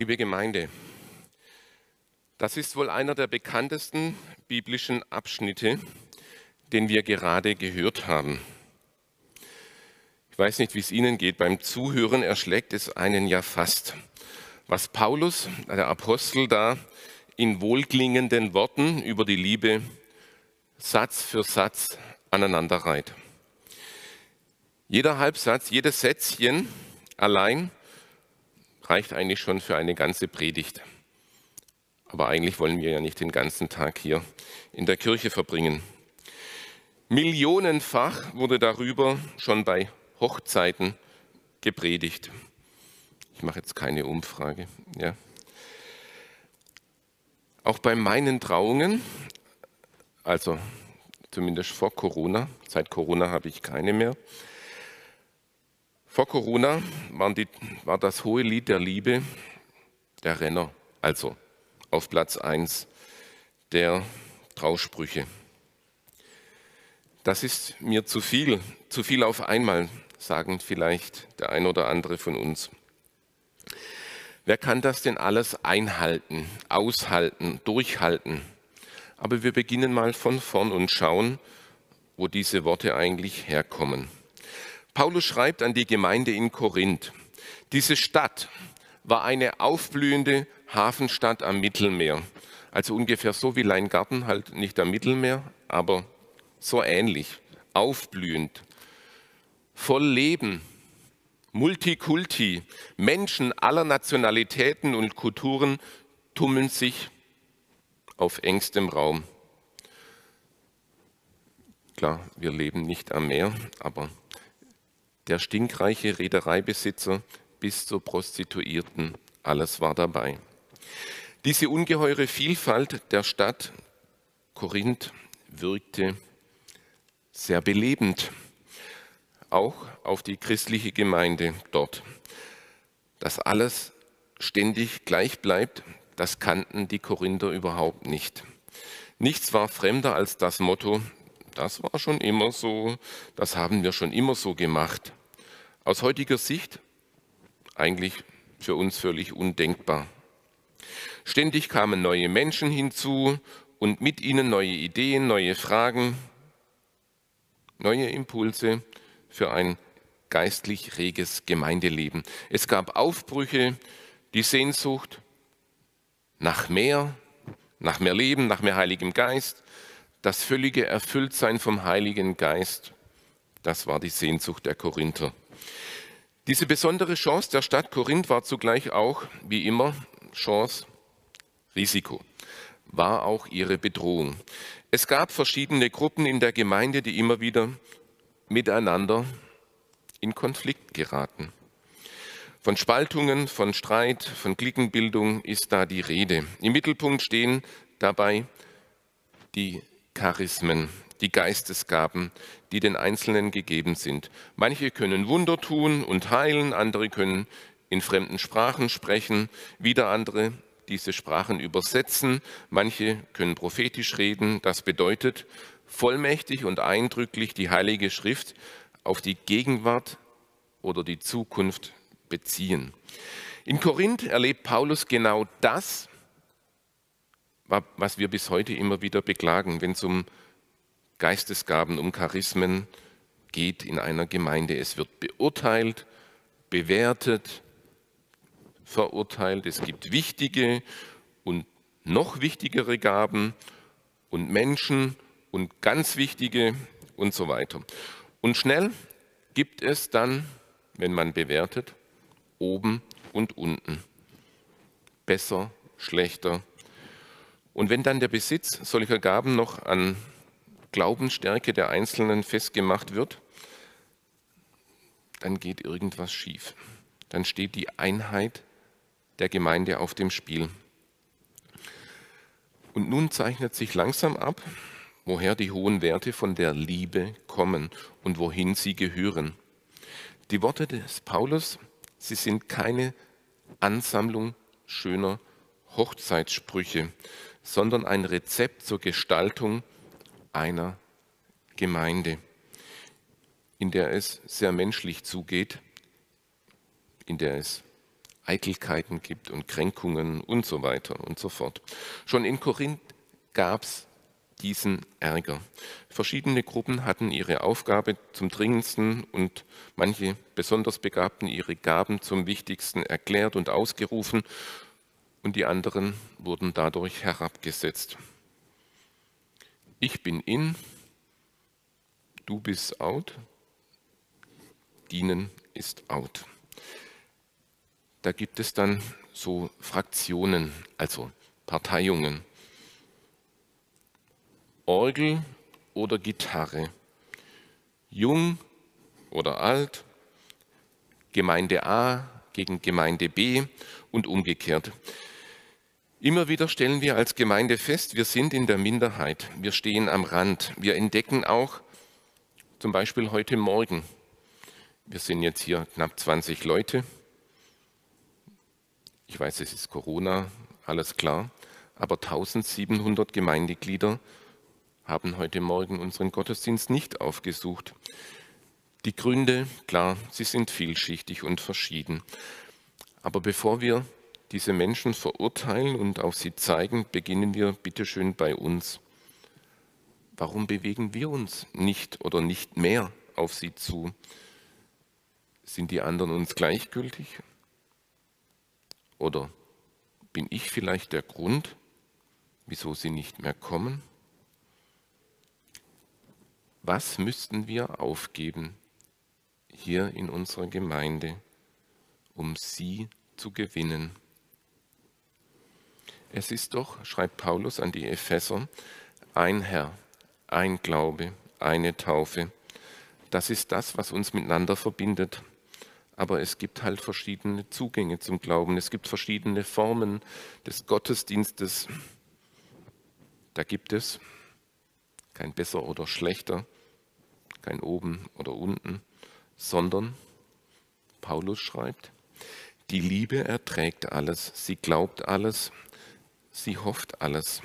Liebe Gemeinde, das ist wohl einer der bekanntesten biblischen Abschnitte, den wir gerade gehört haben. Ich weiß nicht, wie es Ihnen geht. Beim Zuhören erschlägt es einen ja fast. Was Paulus, der Apostel, da in wohlklingenden Worten über die Liebe Satz für Satz aneinanderreiht. Jeder Halbsatz, jedes Sätzchen allein reicht eigentlich schon für eine ganze Predigt. Aber eigentlich wollen wir ja nicht den ganzen Tag hier in der Kirche verbringen. Millionenfach wurde darüber schon bei Hochzeiten gepredigt. Ich mache jetzt keine Umfrage. Ja. Auch bei meinen Trauungen, also zumindest vor Corona, seit Corona habe ich keine mehr. Vor Corona die, war das hohe Lied der Liebe der Renner, also auf Platz 1 der Trausprüche. Das ist mir zu viel, zu viel auf einmal, sagen vielleicht der ein oder andere von uns. Wer kann das denn alles einhalten, aushalten, durchhalten? Aber wir beginnen mal von vorn und schauen, wo diese Worte eigentlich herkommen. Paulus schreibt an die Gemeinde in Korinth. Diese Stadt war eine aufblühende Hafenstadt am Mittelmeer. Also ungefähr so wie Leingarten, halt nicht am Mittelmeer, aber so ähnlich, aufblühend, voll Leben, Multikulti, Menschen aller Nationalitäten und Kulturen tummeln sich auf engstem Raum. Klar, wir leben nicht am Meer, aber der stinkreiche Reedereibesitzer bis zur Prostituierten, alles war dabei. Diese ungeheure Vielfalt der Stadt Korinth wirkte sehr belebend, auch auf die christliche Gemeinde dort. Dass alles ständig gleich bleibt, das kannten die Korinther überhaupt nicht. Nichts war fremder als das Motto, das war schon immer so, das haben wir schon immer so gemacht. Aus heutiger Sicht eigentlich für uns völlig undenkbar. Ständig kamen neue Menschen hinzu und mit ihnen neue Ideen, neue Fragen, neue Impulse für ein geistlich reges Gemeindeleben. Es gab Aufbrüche, die Sehnsucht nach mehr, nach mehr Leben, nach mehr Heiligem Geist, das völlige Erfülltsein vom Heiligen Geist, das war die Sehnsucht der Korinther. Diese besondere Chance der Stadt Korinth war zugleich auch, wie immer, Chance, Risiko, war auch ihre Bedrohung. Es gab verschiedene Gruppen in der Gemeinde, die immer wieder miteinander in Konflikt geraten. Von Spaltungen, von Streit, von Klickenbildung ist da die Rede. Im Mittelpunkt stehen dabei die Charismen, die Geistesgaben, die den Einzelnen gegeben sind. Manche können Wunder tun und heilen, andere können in fremden Sprachen sprechen, wieder andere diese Sprachen übersetzen, manche können prophetisch reden. Das bedeutet, vollmächtig und eindrücklich die Heilige Schrift auf die Gegenwart oder die Zukunft beziehen. In Korinth erlebt Paulus genau das, was wir bis heute immer wieder beklagen, wenn es um Geistesgaben, um Charismen geht in einer Gemeinde. Es wird beurteilt, bewertet, verurteilt. Es gibt wichtige und noch wichtigere Gaben und Menschen und ganz wichtige und so weiter. Und schnell gibt es dann, wenn man bewertet, oben und unten. Besser, schlechter. Und wenn dann der Besitz solcher Gaben noch an Glaubensstärke der Einzelnen festgemacht wird, dann geht irgendwas schief. Dann steht die Einheit der Gemeinde auf dem Spiel. Und nun zeichnet sich langsam ab, woher die hohen Werte von der Liebe kommen und wohin sie gehören. Die Worte des Paulus, sie sind keine Ansammlung schöner Hochzeitssprüche, sondern ein Rezept zur Gestaltung einer Gemeinde, in der es sehr menschlich zugeht, in der es Eitelkeiten gibt und Kränkungen und so weiter und so fort. Schon in Korinth gab es diesen Ärger. Verschiedene Gruppen hatten ihre Aufgabe zum dringendsten und manche besonders Begabten ihre Gaben zum wichtigsten erklärt und ausgerufen und die anderen wurden dadurch herabgesetzt. Ich bin in, du bist out, dienen ist out. Da gibt es dann so Fraktionen, also Parteiungen. Orgel oder Gitarre, jung oder alt, Gemeinde A gegen Gemeinde B und umgekehrt. Immer wieder stellen wir als Gemeinde fest, wir sind in der Minderheit, wir stehen am Rand. Wir entdecken auch, zum Beispiel heute Morgen, wir sind jetzt hier knapp 20 Leute. Ich weiß, es ist Corona, alles klar, aber 1700 Gemeindeglieder haben heute Morgen unseren Gottesdienst nicht aufgesucht. Die Gründe, klar, sie sind vielschichtig und verschieden. Aber bevor wir diese Menschen verurteilen und auf sie zeigen, beginnen wir bitteschön bei uns. Warum bewegen wir uns nicht oder nicht mehr auf sie zu? Sind die anderen uns gleichgültig? Oder bin ich vielleicht der Grund, wieso sie nicht mehr kommen? Was müssten wir aufgeben hier in unserer Gemeinde, um sie zu gewinnen? Es ist doch, schreibt Paulus an die Epheser, ein Herr, ein Glaube, eine Taufe. Das ist das, was uns miteinander verbindet. Aber es gibt halt verschiedene Zugänge zum Glauben. Es gibt verschiedene Formen des Gottesdienstes. Da gibt es kein besser oder schlechter, kein oben oder unten, sondern Paulus schreibt, die Liebe erträgt alles, sie glaubt alles, sie hofft alles,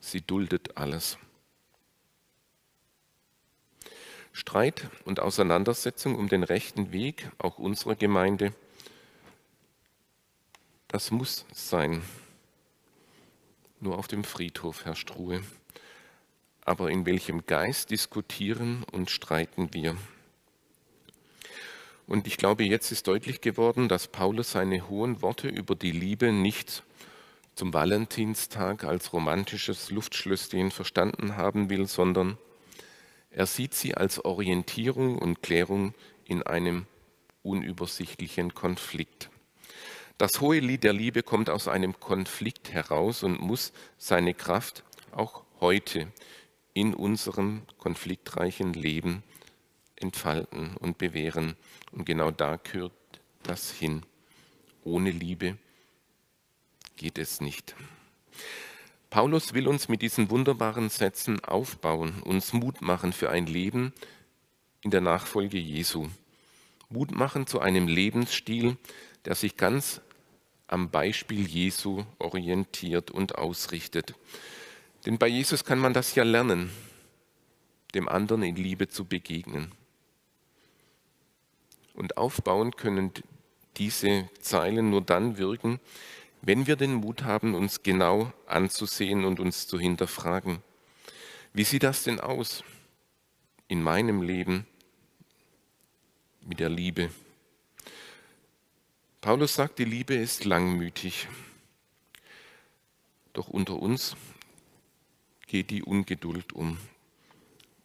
sie duldet alles. Streit und Auseinandersetzung um den rechten Weg, auch unserer Gemeinde, das muss sein. Nur auf dem Friedhof, Herr Struhe aber in welchem Geist diskutieren und streiten wir? Und ich glaube, jetzt ist deutlich geworden, dass Paulus seine hohen Worte über die Liebe nicht zum Valentinstag als romantisches Luftschlösschen verstanden haben will, sondern er sieht sie als Orientierung und Klärung in einem unübersichtlichen Konflikt. Das hohe Lied der Liebe kommt aus einem Konflikt heraus und muss seine Kraft auch heute in unserem konfliktreichen Leben entfalten und bewähren. Und genau da gehört das hin. Ohne Liebe geht es nicht. Paulus will uns mit diesen wunderbaren Sätzen aufbauen, uns Mut machen für ein Leben in der Nachfolge Jesu. Mut machen zu einem Lebensstil, der sich ganz am Beispiel Jesu orientiert und ausrichtet. Denn bei Jesus kann man das ja lernen, dem anderen in Liebe zu begegnen. Und aufbauen können diese Zeilen nur dann wirken, wenn wir den Mut haben, uns genau anzusehen und uns zu hinterfragen. Wie sieht das denn aus in meinem Leben mit der Liebe? Paulus sagt, die Liebe ist langmütig. Doch unter uns geht die Ungeduld um.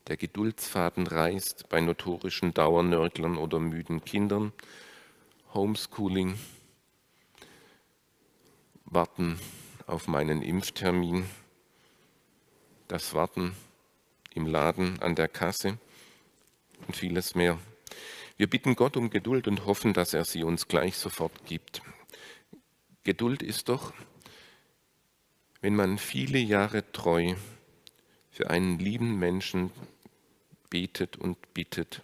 Der Geduldsfaden reißt bei notorischen Dauernörglern oder müden Kindern. Homeschooling, Warten auf meinen Impftermin, das Warten im Laden an der Kasse und vieles mehr. Wir bitten Gott um Geduld und hoffen, dass er sie uns gleich sofort gibt. Geduld ist doch, wenn man viele Jahre treu für einen lieben Menschen betet und bittet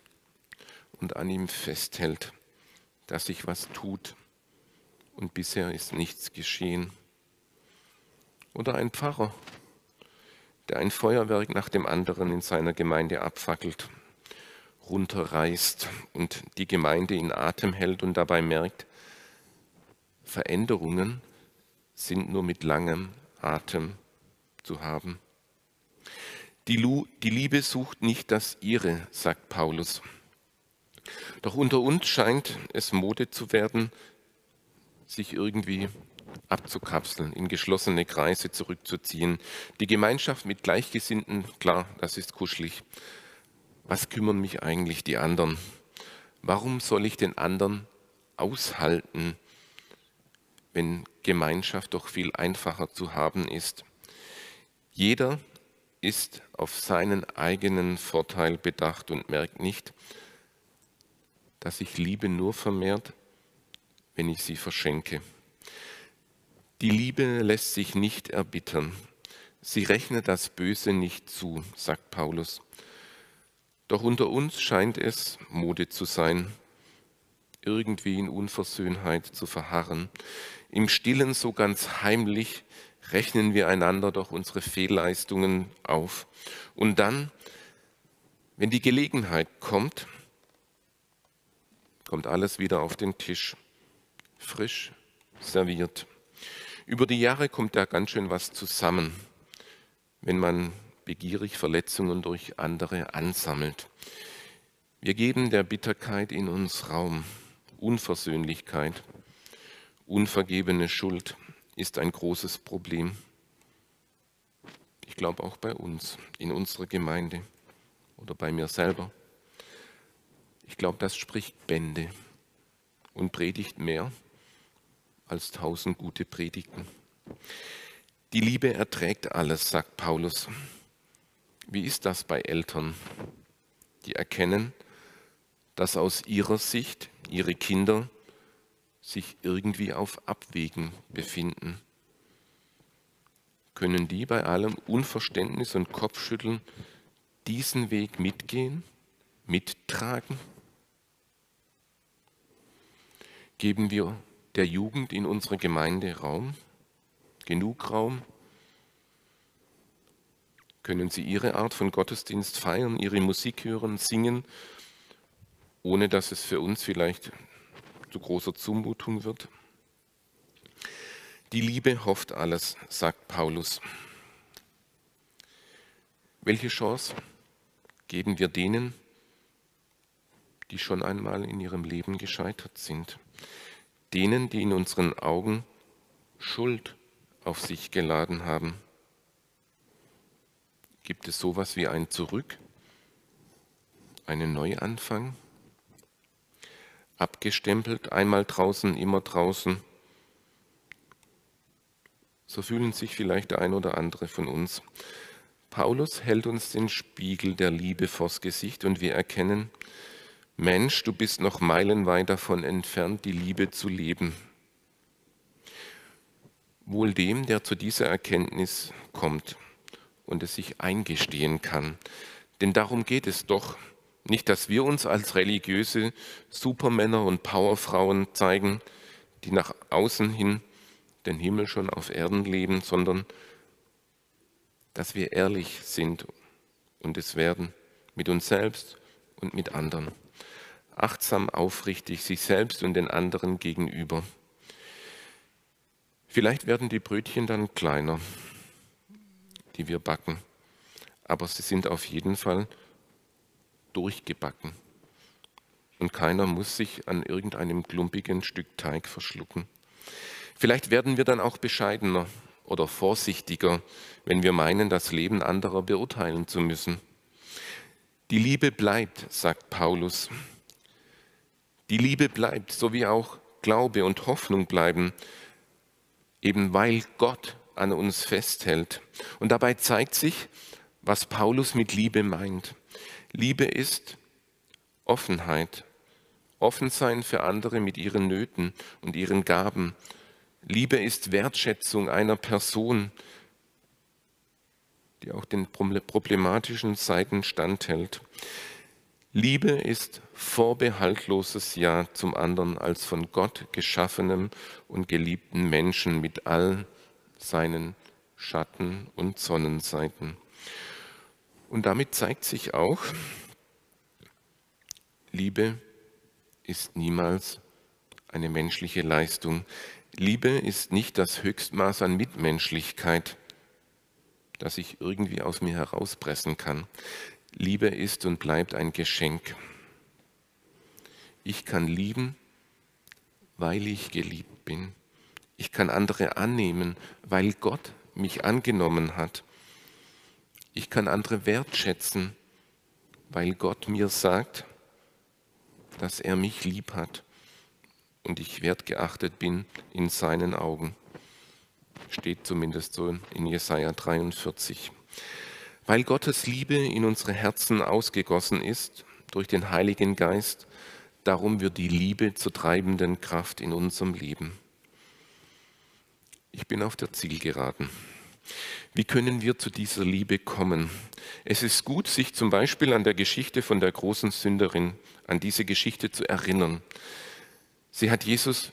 und an ihm festhält, dass sich was tut und bisher ist nichts geschehen. Oder ein Pfarrer, der ein Feuerwerk nach dem anderen in seiner Gemeinde abfackelt, runterreißt und die Gemeinde in Atem hält und dabei merkt, Veränderungen sind nur mit langem Atem zu haben. Die, Liebe sucht nicht das Ihre, sagt Paulus. Doch unter uns scheint es Mode zu werden, sich irgendwie abzukapseln, in geschlossene Kreise zurückzuziehen. Die Gemeinschaft mit Gleichgesinnten, klar, das ist kuschelig. Was kümmern mich eigentlich die anderen? Warum soll ich den anderen aushalten, wenn Gemeinschaft doch viel einfacher zu haben ist? Jeder ist auf seinen eigenen Vorteil bedacht und merkt nicht, dass sich Liebe nur vermehrt, wenn ich sie verschenke. Die Liebe lässt sich nicht erbittern. Sie rechnet das Böse nicht zu, sagt Paulus. Doch unter uns scheint es Mode zu sein, irgendwie in Unversöhnheit zu verharren. Im stillen, so ganz heimlich, rechnen wir einander doch unsere Fehlleistungen auf. Und dann, wenn die Gelegenheit kommt, kommt alles wieder auf den Tisch, frisch serviert. Über die Jahre kommt da ganz schön was zusammen, wenn man begierig Verletzungen durch andere ansammelt. Wir geben der Bitterkeit in uns Raum. Unversöhnlichkeit, unvergebene Schuld ist ein großes Problem. Ich glaube auch bei uns, in unserer Gemeinde oder bei mir selber. Ich glaube, das spricht Bände und predigt mehr als tausend gute Predigten. Die Liebe erträgt alles, sagt Paulus. Wie ist das bei Eltern, die erkennen, dass aus ihrer Sicht ihre Kinder sich irgendwie auf Abwägen befinden? Können die bei allem Unverständnis und Kopfschütteln diesen Weg mitgehen, mittragen? Geben wir der Jugend in unserer Gemeinde Raum? Genug Raum? Können sie ihre Art von Gottesdienst feiern, ihre Musik hören, singen, ohne dass es für uns vielleicht zu großer Zumutung wird? Die Liebe hofft alles, sagt Paulus. Welche Chance geben wir denen, die schon einmal in ihrem Leben gescheitert sind? Denen, die in unseren Augen Schuld auf sich geladen haben. Gibt es sowas wie ein Zurück, einen Neuanfang? Abgestempelt, einmal draußen, immer draußen. So fühlen sich vielleicht der ein oder andere von uns. Paulus hält uns den Spiegel der Liebe vors Gesicht und wir erkennen, Mensch, du bist noch meilenweit davon entfernt, die Liebe zu leben. Wohl dem, der zu dieser Erkenntnis kommt und es sich eingestehen kann. Denn darum geht es doch. Nicht, dass wir uns als religiöse Supermänner und Powerfrauen zeigen, die nach außen hin den Himmel schon auf Erden leben, sondern dass wir ehrlich sind und es werden mit uns selbst und mit anderen achtsam, aufrichtig sich selbst und den anderen gegenüber. Vielleicht werden die Brötchen dann kleiner, die wir backen, aber sie sind auf jeden Fall durchgebacken. Und keiner muss sich an irgendeinem klumpigen Stück Teig verschlucken. Vielleicht werden wir dann auch bescheidener oder vorsichtiger, wenn wir meinen, das Leben anderer beurteilen zu müssen. Die Liebe bleibt, sagt Paulus. Die Liebe bleibt, so wie auch Glaube und Hoffnung bleiben, eben weil Gott an uns festhält. Und dabei zeigt sich, was Paulus mit Liebe meint. Liebe ist Offenheit, offen sein für andere mit ihren Nöten und ihren Gaben. Liebe ist Wertschätzung einer Person, die auch den problematischen Seiten standhält. Liebe ist vorbehaltloses Ja zum anderen als von Gott geschaffenem und geliebten Menschen mit all seinen Schatten und Sonnenseiten. Und damit zeigt sich auch, Liebe ist niemals eine menschliche Leistung. Liebe ist nicht das Höchstmaß an Mitmenschlichkeit, das ich irgendwie aus mir herauspressen kann. Liebe ist und bleibt ein Geschenk. Ich kann lieben, weil ich geliebt bin. Ich kann andere annehmen, weil Gott mich angenommen hat. Ich kann andere wertschätzen, weil Gott mir sagt, dass er mich lieb hat und ich wertgeachtet bin in seinen Augen. Steht zumindest so in Jesaja 43. Weil Gottes Liebe in unsere Herzen ausgegossen ist durch den Heiligen Geist, darum wird die Liebe zur treibenden Kraft in unserem Leben. Ich bin auf der Zielgeraden. Wie können wir zu dieser Liebe kommen? Es ist gut, sich zum Beispiel an der Geschichte von der großen Sünderin, an diese Geschichte zu erinnern. Sie hat Jesus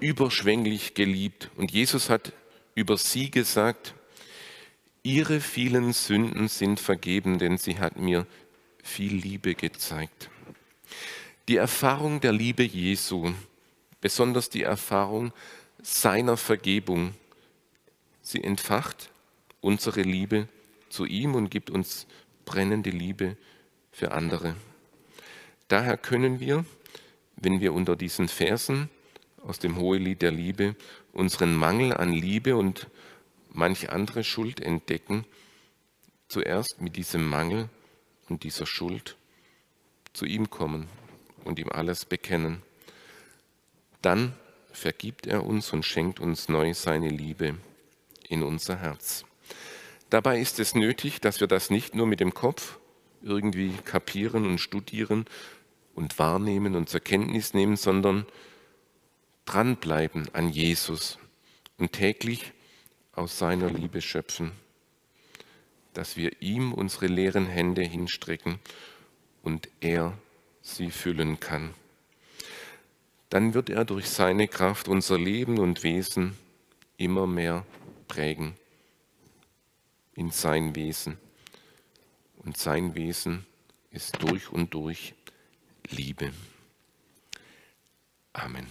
überschwänglich geliebt und Jesus hat über sie gesagt, ihre vielen Sünden sind vergeben, denn sie hat mir viel Liebe gezeigt. Die Erfahrung der Liebe Jesu, besonders die Erfahrung seiner Vergebung, sie entfacht unsere Liebe zu ihm und gibt uns brennende Liebe für andere. Daher können wir, wenn wir unter diesen Versen aus dem Hohelied der Liebe unseren Mangel an Liebe und manch andere Schuld entdecken, zuerst mit diesem Mangel und dieser Schuld zu ihm kommen und ihm alles bekennen. Dann vergibt er uns und schenkt uns neu seine Liebe in unser Herz. Dabei ist es nötig, dass wir das nicht nur mit dem Kopf irgendwie kapieren und studieren und wahrnehmen und zur Kenntnis nehmen, sondern dranbleiben an Jesus und täglich aus seiner Liebe schöpfen, dass wir ihm unsere leeren Hände hinstrecken und er sie füllen kann. Dann wird er durch seine Kraft unser Leben und Wesen immer mehr prägen in sein Wesen. Und sein Wesen ist durch und durch Liebe. Amen.